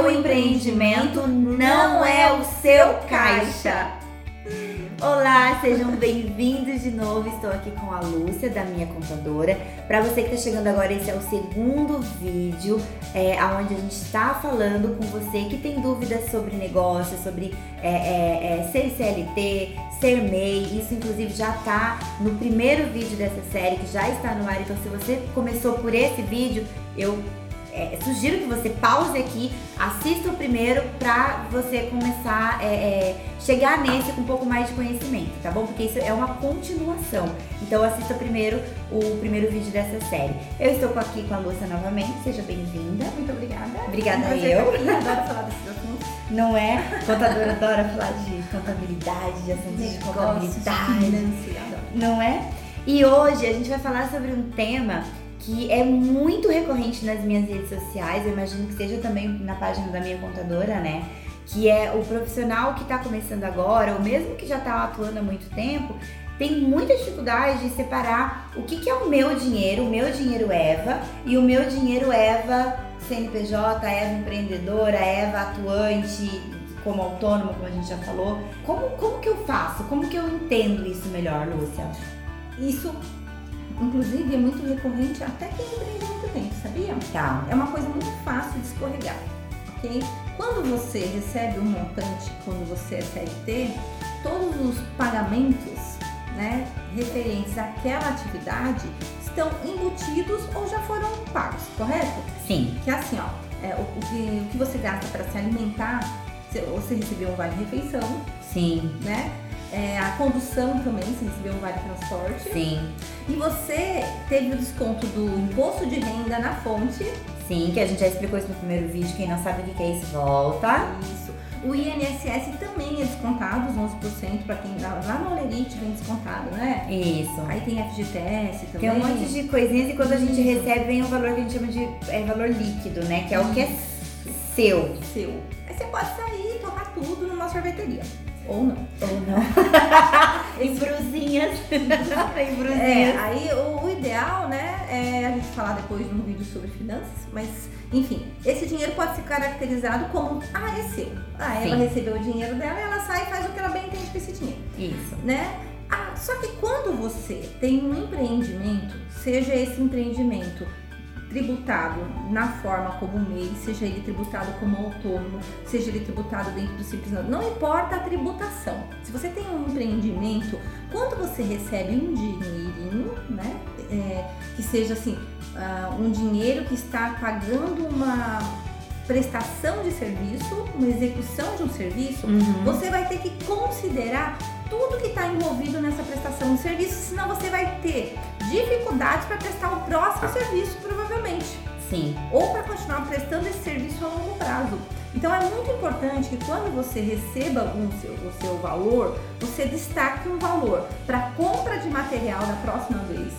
seu empreendimento não é o seu caixa. Olá, sejam bem-vindos de novo. Estou aqui com a Lúcia, da minha contadora. Para você que está chegando agora, esse é o segundo vídeo é, onde a gente está falando com você que tem dúvidas sobre negócio, sobre é, é, é ser CLT, ser MEI. Isso, inclusive, já está no primeiro vídeo dessa série, que já está no ar. Então, se você começou por esse vídeo, eu é, sugiro que você pause aqui, assista o primeiro para você começar a é, é, chegar nesse com um pouco mais de conhecimento, tá bom? Porque isso é uma continuação. Então assista primeiro o primeiro vídeo dessa série. Eu estou aqui com a Lúcia novamente, seja bem-vinda. Muito obrigada. Obrigada a eu. adoro falar desses assuntos. Não é? Contadora adora falar de contabilidade, de assuntos de contabilidade. Não é? E hoje a gente vai falar sobre um tema que é muito recorrente nas minhas redes sociais, eu imagino que seja também na página da minha contadora, né? Que é o profissional que está começando agora, ou mesmo que já está atuando há muito tempo, tem muita dificuldade de separar o que, que é o meu dinheiro, o meu dinheiro Eva, e o meu dinheiro Eva CNPJ, Eva empreendedora, Eva atuante, como autônoma, como a gente já falou. Como, como que eu faço? Como que eu entendo isso melhor, Lúcia? Isso Inclusive, é muito recorrente até quem empreende muito tempo, sabia? Tá. É uma coisa muito fácil de escorregar, ok? Quando você recebe um montante, quando você é CLT, todos os pagamentos né, referentes àquela atividade estão embutidos ou já foram pagos, correto? Sim. Que é assim, ó, é, o, o, que, o que você gasta para se alimentar, você, você recebeu um vale-refeição. Sim. Né? É, a condução também, você recebeu um vale transporte. Sim. E você teve o desconto do imposto de renda na fonte. Sim, que a gente já explicou isso no primeiro vídeo. Quem não sabe o que é isso, volta. Isso. O INSS também é descontado, os 11% para quem lá no Olerite vem descontado, né? Isso. Aí tem FGTS também. Tem um monte de coisinhas e quando a gente recebe vem um valor que a gente chama de é, valor líquido, né? Que é o que é seu. Seu. Aí você pode sair e torrar tudo numa sorveteria. Ou não. Ou não. em brusinhas. em brusinhas. É, aí o, o, ideal, né, é a gente falar depois num vídeo sobre finanças, mas enfim, esse dinheiro pode ser caracterizado como, ah, é seu. Ah, ela Sim. recebeu o dinheiro dela e ela sai e faz o que ela bem entende com esse dinheiro. Isso. Né? Ah, só que quando você tem um empreendimento, seja esse empreendimento tributado na forma como MEI, seja ele tributado como autônomo, seja ele tributado dentro do simples não importa a tributação. Se você tem um empreendimento, quando você recebe um dinheirinho, né, é, que seja assim, uh, um dinheiro que está pagando uma prestação de serviço, uma execução de um serviço, uhum. você vai ter que considerar tudo que está envolvido nessa prestação de serviço, senão você vai ter dificuldades para prestar o próximo serviço, provavelmente. Sim. Ou para continuar prestando esse serviço a longo prazo. Então é muito importante que quando você receba o seu, o seu valor, você destaque um valor para compra de material da próxima vez.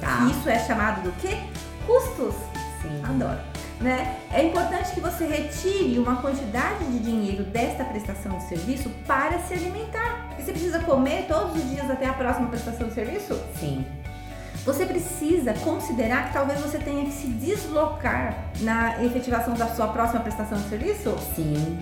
Tá. Isso é chamado do quê? Custos. Sim. Adoro. Né? É importante que você retire uma quantidade de dinheiro desta prestação de serviço para se alimentar. Porque você precisa comer todos os dias até a próxima prestação de serviço? Sim. Você precisa considerar que talvez você tenha que se deslocar na efetivação da sua próxima prestação de serviço? Sim.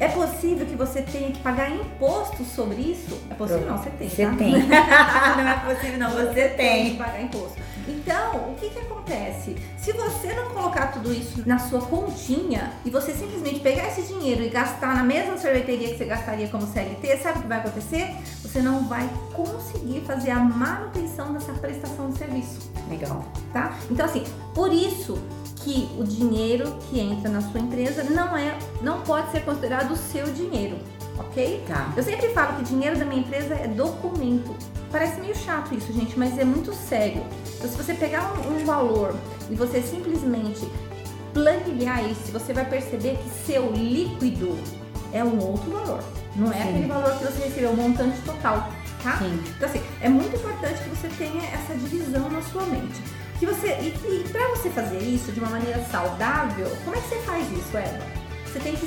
É possível que você tenha que pagar imposto sobre isso? É possível? Não, você tem. Você tá? tem. não é possível, não, você, você tem. tem que pagar imposto. Então, o que, que acontece? Se você não colocar tudo isso na sua continha e você simplesmente pegar esse dinheiro e gastar na mesma sorveteria que você gastaria como CLT, sabe o que vai acontecer? Você não vai conseguir fazer a manutenção dessa prestação de serviço. Legal. Tá? Então, assim, por isso que o dinheiro que entra na sua empresa não é, não pode ser considerado o seu dinheiro, ok? Tá. Eu sempre falo que dinheiro da minha empresa é documento. Parece meio chato isso, gente, mas é muito sério. Então, se você pegar um, um valor e você simplesmente planilhar isso, você vai perceber que seu líquido é um outro valor. Não é Sim. aquele valor que você recebeu, o montante total, tá? Sim. Então, assim, é muito importante que você tenha essa divisão na sua mente. Que você, e, e para você fazer isso de uma maneira saudável, como é que você faz isso, Eva? Você tem que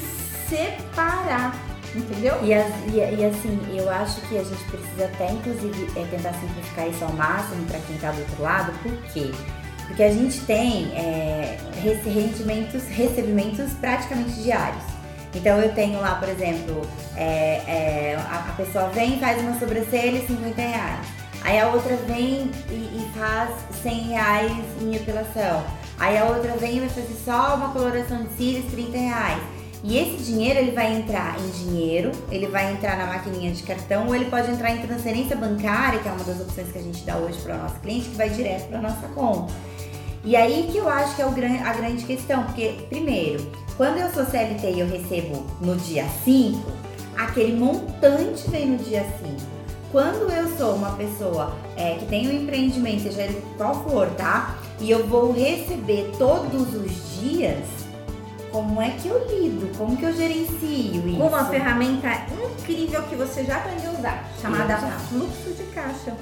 separar Entendeu? E, e, e, assim, eu acho que a gente precisa até, inclusive, é, tentar simplificar isso ao máximo para quem está do outro lado, porque Porque a gente tem é, recebimentos, praticamente diários. Então eu tenho lá, por exemplo, é, é, a, pessoa vem e faz uma sobrancelha e 50 reais. Aí a outra vem e, e, faz 100 reais em epilação. Aí a outra vem e vai fazer só uma coloração de cílios, 30 reais. E esse dinheiro ele vai entrar em dinheiro, ele vai entrar na maquininha de cartão ou ele pode entrar em transferência bancária, que é uma das opções que a gente dá hoje para o nosso cliente, que vai direto para nossa conta. E aí que eu acho que é a grande questão, porque, primeiro, quando eu sou CLT e eu recebo no dia 5, aquele montante vem no dia 5. Quando eu sou uma pessoa é, que tem um empreendimento, seja ele qual for, tá? E eu vou receber todos os dias, como é que eu lido? Como que eu gerencio isso? Uma ferramenta incrível que você já aprendeu a usar, chamada fluxo de caixa.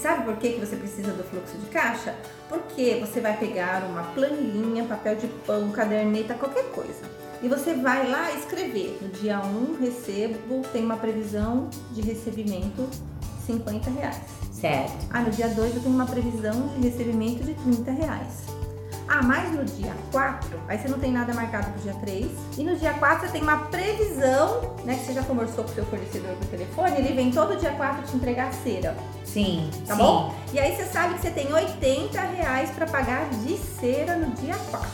Sabe por que, que você precisa do fluxo de caixa? Porque você vai pegar uma planilhinha, papel de pão, caderneta, qualquer coisa. E você vai lá escrever. No dia 1 recebo, tem uma previsão de recebimento 50 reais. Certo. Ah, no dia 2 eu tenho uma previsão de recebimento de 30 reais. Ah, mas no dia 4, aí você não tem nada marcado pro dia 3. E no dia 4 você tem uma previsão, né? Que você já conversou com o seu fornecedor por telefone, ele vem todo dia 4 te entregar cera. Sim. Tá sim. bom? E aí você sabe que você tem 80 reais pra pagar de cera no dia 4.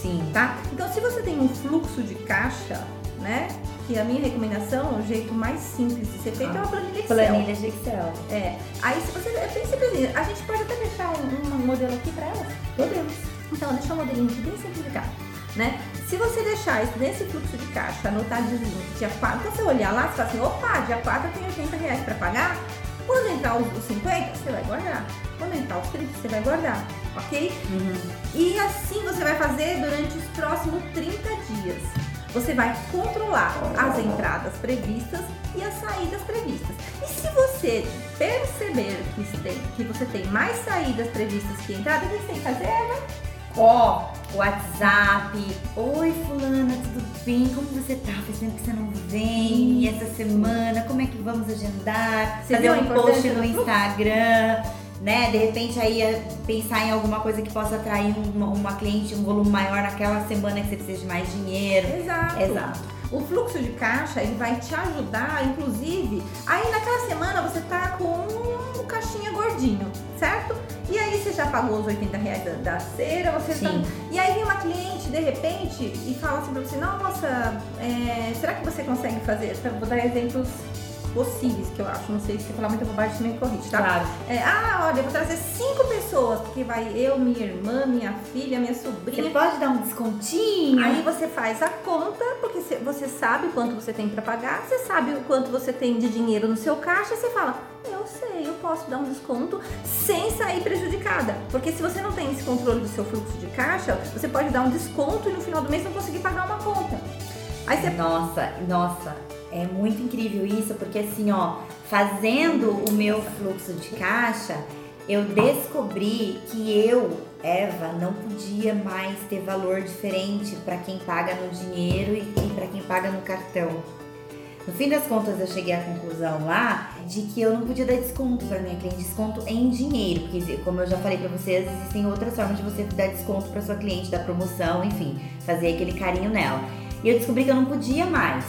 Sim. Tá? Então se você tem um fluxo de caixa, né? Que a minha recomendação, o jeito mais simples de ser feito ah, é uma planilha Excel. Planilha de Excel. É. Aí se você. É bem simples. A gente pode até deixar um, um modelo aqui pra elas. Podemos. Então, deixa um modelinho aqui bem simplificado. Né? Se você deixar isso nesse fluxo de caixa anotadinho, dia 4, quando você olhar lá, você fala assim, opa, dia 4 eu tenho 80 reais para pagar. Quando entrar os, 50, você vai guardar. Quando entrar os 30, você vai guardar, ok? Uhum. E assim você vai fazer durante os próximos 30 dias. Você vai controlar as entradas previstas e as saídas previstas. E se você perceber que, tem, que você tem mais saídas previstas que entradas, você tem que fazer, né? Ó, WhatsApp. Oi, fulana, tudo bem? Como você tá? Faz tempo que você não vem. E essa semana, como é que vamos agendar? Você Fazer um post no Instagram né? De repente aí é pensar em alguma coisa que possa atrair uma, uma, cliente, um volume maior naquela semana que você precisa de mais dinheiro. Exato. Exato. O fluxo de caixa ele vai te ajudar, inclusive, aí naquela semana você tá com um caixinha gordinho, certo? E aí você já pagou os 80 reais da, da cera, você tá Sim. tá... E aí vem uma cliente de repente e fala assim pra você, nossa, é, será que você consegue fazer? Vou dar exemplos possíveis, que eu acho. Não sei se falar muita bobagem, também me corrige, tá? Claro. É, ah, olha, eu vou trazer cinco pessoas, porque vai eu, minha irmã, minha filha, minha sobrinha. Você pode dar um descontinho? Aí você faz a conta, porque você sabe quanto você tem para pagar, você sabe o quanto você tem de dinheiro no seu caixa, e você fala, eu sei, eu posso dar um desconto sem sair prejudicada. Porque se você não tem esse controle do seu fluxo de caixa, você pode dar um desconto e no final do mês não conseguir pagar uma conta. Aí você... Nossa, nossa, é muito incrível isso, porque assim, ó, fazendo o meu fluxo de caixa, eu descobri que eu, Eva, não podia mais ter valor diferente para quem paga no dinheiro e, para quem paga no cartão. No fim das contas, eu cheguei à conclusão lá de que eu não podia dar desconto para minha cliente, desconto em dinheiro, porque como eu já falei para vocês, existem outras formas de você dar desconto para sua cliente, dar promoção, enfim, fazer aquele carinho nela. E eu descobri que eu não podia mais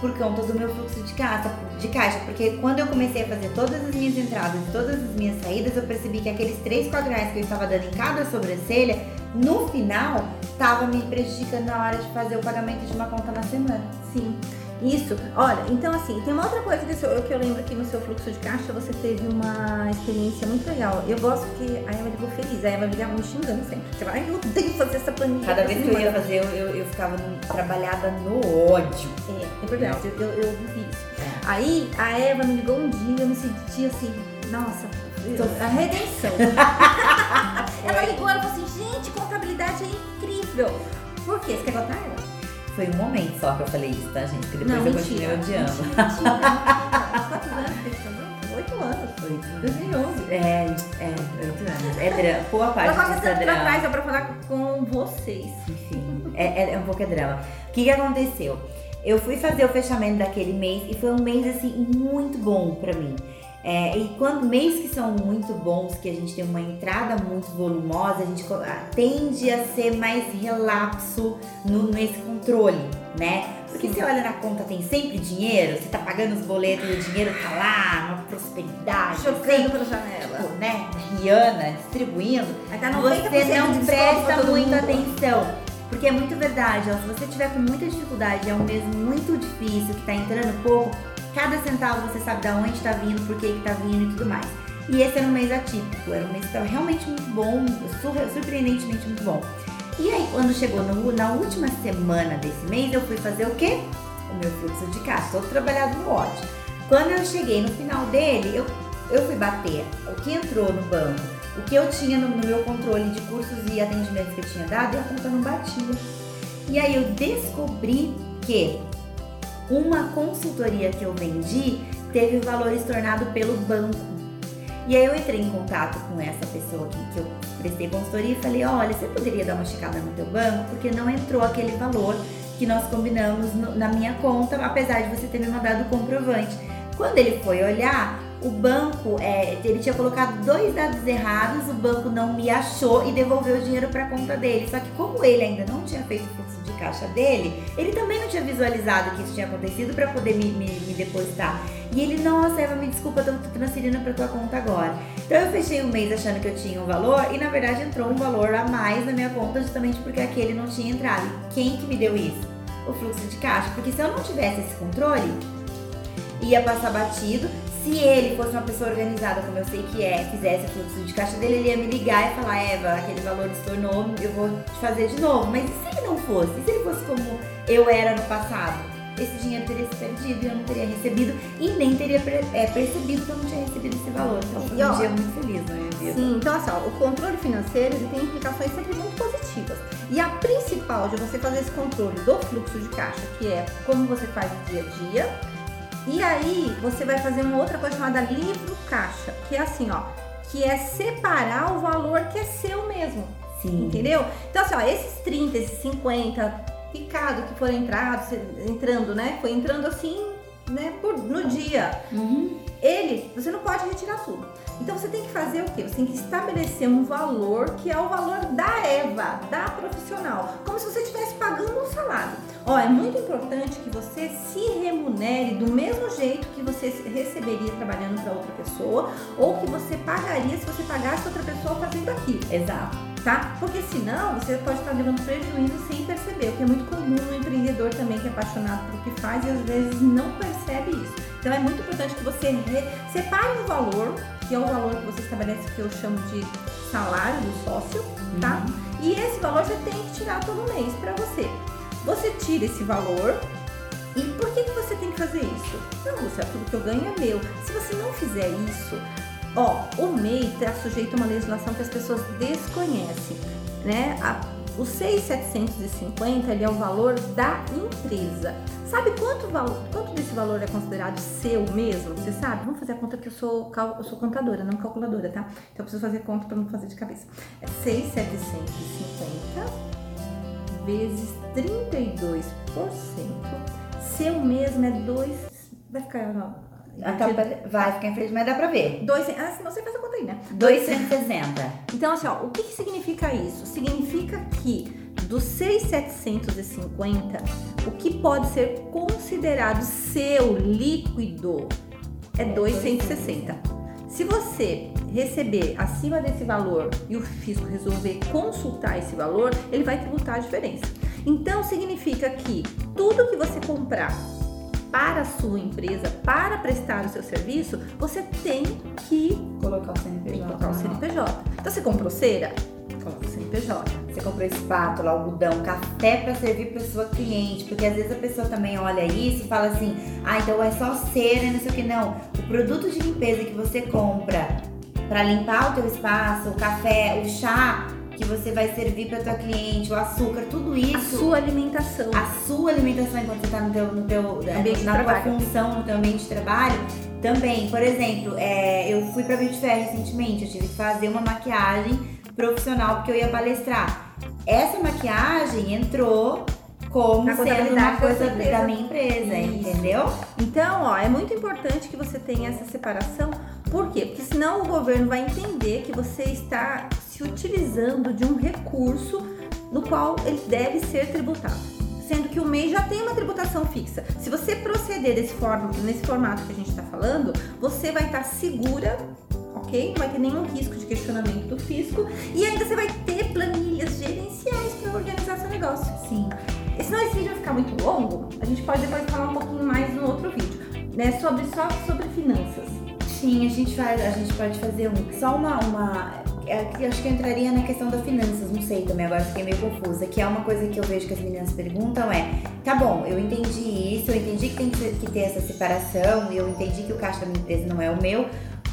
por conta do meu fluxo de caixa, de caixa, porque quando eu comecei a fazer todas as minhas entradas e todas as minhas saídas, eu percebi que aqueles 3, 4 reais que eu estava dando em cada sobrancelha, no final, estava me prejudicando na hora de fazer o pagamento de uma conta na semana. Sim. Isso, olha, então assim, tem uma outra coisa que eu, que eu lembro aqui no seu fluxo de caixa, você teve uma experiência muito legal. Eu gosto que a Eva ligou feliz, a Eva ligava me xingando sempre. Você vai, eu que fazer essa planilha. Cada vez que eu ia fazer, eu, eu, eu ficava trabalhada no ódio. É, é verdade, eu, eu, vivi isso. É. Aí a Eva me ligou um dia, eu me senti assim, nossa, a redenção. ela ligou, ela falou assim, gente, contabilidade é incrível. Por quê? Você quer contar ela? Foi um momento só que eu falei isso, tá, gente? Porque depois não, eu mentira, continuei odiando. Quantos anos que Oito anos. Oito 2011. É, é, oito anos. É drama. Boa parte disso é drama. pra trás é pra falar com vocês. Enfim, é, é, é um pouco é drama. O que que aconteceu? Eu fui fazer o fechamento daquele mês e foi um mês, assim, muito bom pra mim. É, e quando mês que são muito bons, que a gente tem uma entrada muito volumosa, a gente tende a ser mais relapso no, nesse controle, né? Porque você olha na conta, tem sempre dinheiro, você tá pagando os boletos e o dinheiro tá lá, uma prosperidade. Jogando pela janela. Tipo, né? Rihanna distribuindo. Tá você não presta muita atenção. Porque é muito verdade, ó, se você tiver com muita dificuldade, é um mês muito difícil, que tá entrando pouco, cada centavo você sabe de onde está vindo, por que está vindo e tudo mais. E esse era um mês atípico, era um mês que estava realmente muito bom, surpreendentemente muito bom. E aí, quando chegou no, na última semana desse mês, eu fui fazer o quê? O meu fluxo de caixa, todo trabalhado no ódio. Quando eu cheguei no final dele, eu, eu fui bater o que entrou no banco, o que eu tinha no, no meu controle de cursos e atendimentos que eu tinha dado, e a conta não batia. E aí eu descobri que uma consultoria que eu vendi teve valores tornado pelo banco. E aí eu entrei em contato com essa pessoa que, que eu prestei consultoria e falei, olha, você poderia dar uma checada no teu banco? Porque não entrou aquele valor que nós combinamos no, na minha conta, apesar de você ter me mandado o comprovante. Quando ele foi olhar, o banco, é, ele tinha colocado dois dados errados, o banco não me achou e devolveu o dinheiro para a conta dele. Só que como ele ainda não tinha feito o fluxo de caixa dele, ele também não tinha visualizado que isso tinha acontecido para poder me, me, me, depositar. E ele, nossa, Eva, me desculpa, tô transferindo para tua conta agora. Então eu fechei o mês achando que eu tinha um valor e na verdade entrou um valor a mais na minha conta justamente porque aquele não tinha entrado. Quem que me deu isso? O fluxo de caixa. Porque se eu não tivesse esse controle, ia passar batido se ele fosse uma pessoa organizada, como eu sei que é, fizesse o fluxo de caixa dele, ele ia me ligar e falar, Eva, aquele valor estornou, eu vou te fazer de novo. Mas e se ele não fosse? E se ele fosse como eu era no passado? Esse dinheiro teria se perdido e eu não teria recebido e nem teria é, percebido que eu não tinha recebido esse valor. Então foi um dia muito feliz na minha vida. Sim, então assim, ó, o controle financeiro ele tem implicações sempre muito positivas. E a principal de você fazer esse controle do fluxo de caixa, que é como você faz no dia a dia, e aí você vai fazer uma outra coisa chamada livro caixa, que é assim, ó, que é separar o valor que é seu mesmo. Sim. Entendeu? Então, assim, ó, esses 30, esses 50 picado que foram entrados, entrando, né? Foi entrando assim, né, por, no dia. Uhum. Ele, você não pode retirar tudo. Então você tem que fazer o quê? Você tem que estabelecer um valor que é o valor da Eva, da profissional, como se você estivesse pagando um salário. Ó, é muito importante que você se remunere do mesmo jeito que você receberia trabalhando para outra pessoa ou que você pagaria se você pagasse outra pessoa fazendo aquilo. Exato. Tá? Porque senão você pode estar levando prejuízo sem perceber, o que é muito comum no empreendedor também que é apaixonado pelo que faz e às vezes não percebe isso. Então é muito importante que você separe um valor que é o valor que você estabelece, que eu chamo de salário do sócio, tá? Uhum. E esse valor você tem que tirar todo mês para você. Você tira esse valor e por que, que você tem que fazer isso? Não, Lúcia, tudo que eu ganho é meu. Se você não fizer isso, ó, o MEI está sujeito a uma legislação que as pessoas desconhecem, né? A, o 6,750 ele é o valor da empresa. Sabe quanto, quanto desse valor é considerado seu mesmo? Você sabe? Vamos fazer a conta que eu sou, eu sou contadora, não calculadora, tá? Então eu preciso fazer conta para não fazer de cabeça. É 6,750 vezes 32%. Seu mesmo é 2. Vai ficar. Não, Vai ficar em frente, mas dá pra ver. Dois, ah, senão você faz a conta aí, né? 260. Então, assim, ó, o que, que significa isso? Significa que dos 6,750, o que pode ser considerado seu líquido é 260. Se você receber acima desse valor e o fisco resolver consultar esse valor, ele vai tributar a diferença. Então significa que tudo que você comprar para a sua empresa, para prestar o seu serviço, você tem que colocar o CNPJ. Colocar o CNPJ. Então você comprou cera? Coloca o CNPJ. Você comprou espátula, algodão, café para servir para sua cliente, porque às vezes a pessoa também olha isso e fala assim: "Ah, então é só cera, não sei o que não". O produto de limpeza que você compra para limpar o teu espaço, o café, o chá que você vai servir para tua cliente, o açúcar, tudo isso. A sua alimentação. A sua alimentação enquanto você está no teu, no teu ambiente na tua função, no teu ambiente de trabalho. Também, por exemplo, é, eu fui para Beauty Fair recentemente, eu tive que fazer uma maquiagem profissional porque eu ia palestrar. Essa maquiagem entrou como Na sendo uma coisa da minha empresa, Isso. entendeu? Então, ó, é muito importante que você tenha essa separação. Por quê? Porque senão o governo vai entender que você está se utilizando de um recurso no qual ele deve ser tributado. Sendo que o MEI já tem uma tributação fixa. Se você proceder desse forma, nesse formato que a gente está falando, você vai estar segura, ok? Não vai ter nenhum risco de questionamento do fisco e ainda você vai ter planilhas gerenciais para organizar seu negócio. Sim. E senão esse vídeo vai ficar muito longo, a gente pode depois falar um pouquinho mais no outro vídeo, né? Sobre só sobre finanças. Sim, a gente faz, a gente pode fazer um. Só uma. uma é, eu acho que entraria na questão das finanças, não sei também, agora fiquei meio confusa. Que é uma coisa que eu vejo que as meninas perguntam é, tá bom, eu entendi isso, eu entendi que tem que ter essa separação, eu entendi que o caixa da minha empresa não é o meu.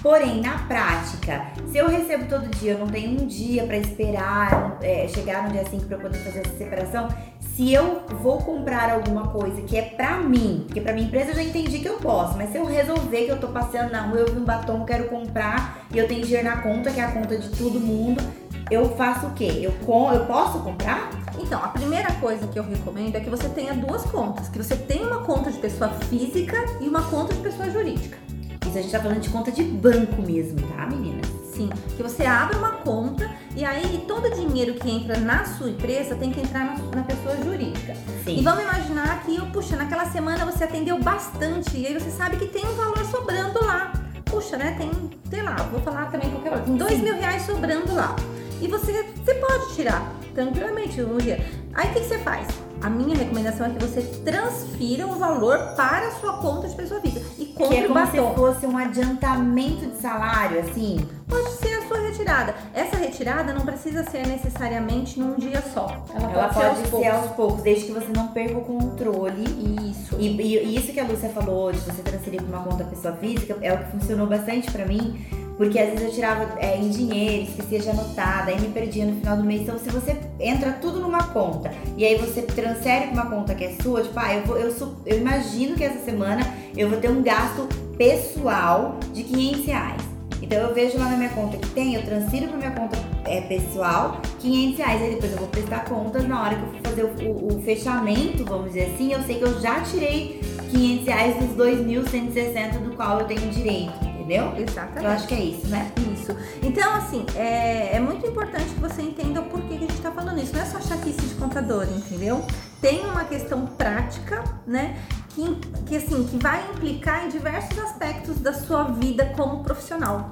Porém, na prática, se eu recebo todo dia, eu não tenho um dia pra esperar é, chegar no dia 5 pra eu poder fazer essa separação. Se eu vou comprar alguma coisa que é pra mim, porque pra minha empresa eu já entendi que eu posso, mas se eu resolver que eu tô passeando na rua, eu vi um batom, quero comprar e eu tenho dinheiro na conta, que é a conta de todo mundo, eu faço o quê? Eu, com, eu posso comprar? Então, a primeira coisa que eu recomendo é que você tenha duas contas, que você tenha uma conta de pessoa física e uma conta de pessoa jurídica. A gente tá falando de conta de banco mesmo, tá, meninas? Sim, que você abre uma conta e aí todo o dinheiro que entra na sua empresa tem que entrar na, na pessoa jurídica. E Sim. vamos imaginar que, puxa, naquela semana você atendeu bastante e aí você sabe que tem um valor sobrando lá. Puxa, né? Tem, sei lá, vou falar também qualquer coisa. Tem dois Sim. mil reais sobrando lá. E você, você pode tirar tranquilamente um dia. Aí o que, que você faz? A minha recomendação é que você transfira o valor para a sua conta de pessoa física e Que compre é o como se batom. fosse um adiantamento de salário, assim. Pode ser a sua retirada. Essa retirada não precisa ser necessariamente num dia só. Ela, Ela pode, pode ser aos aos poucos, desde que você não perca o controle poucos. Isso. E, e- e isso que a Lúcia falou, de você transferir para uma conta pessoa física, é o que funcionou bastante pra mim, porque às vezes eu tirava é, em dinheiro, esquecia de anotar, daí me perdia no final do mês. Então, se você entra tudo numa conta e aí você transfere pra uma conta que é sua, tipo, ah, eu, vou, eu, su- eu imagino que essa semana eu vou ter um gasto pessoal de 500 reais. Então eu vejo lá na minha conta que tem, eu transfiro pra minha conta é, pessoal 500 reais. Aí depois eu vou prestar contas na hora que eu for fazer o, o- o fechamento, vamos dizer assim. Eu sei que eu já tirei 500 reais dos 2.160 do qual eu tenho direito, entendeu? Exatamente. Eu acho que é isso, né? Isso. Então, assim, é, é muito importante que você entenda o porquê que a gente tá falando isso. Não é só chatice de contador, entendeu? Tem uma questão prática, né? Que, que, assim, que vai implicar em diversos aspectos da sua vida como profissional.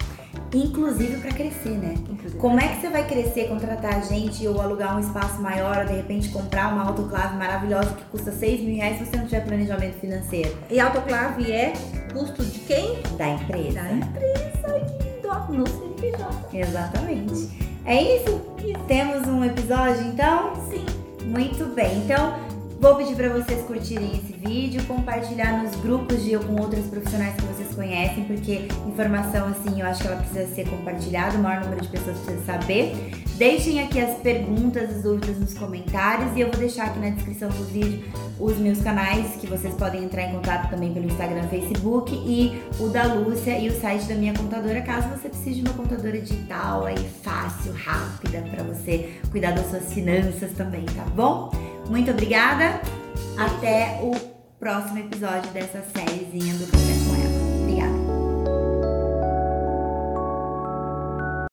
Inclusive pra crescer, né? Inclusive. Como é que você vai crescer, contratar gente ou alugar um espaço maior, ou de repente comprar uma autoclave maravilhosa que custa 6 mil reais se você não tiver planejamento financeiro E autoclave é custo de quem? da empresa? Da empresa, lindo, no CNPJ. Exatamente. É isso? Temos um episódio então? Sim. Muito bem. Então, vou pedir para vocês curtirem esse vídeo, compartilhar nos grupos de com outros profissionais que vocês conhecem, porque informação assim, eu acho que ela precisa ser compartilhada, o maior número de pessoas precisa saber. Deixem aqui as perguntas, as dúvidas nos comentários e eu vou deixar aqui na descrição do vídeo os meus canais que vocês podem entrar em contato também pelo Instagram, Facebook e o da Lúcia e o site da minha contadora, caso você precise de uma contadora digital aí fácil, rápida para você cuidar das suas finanças também, tá bom? Muito obrigada. Até o próximo episódio dessa sériezinha do Café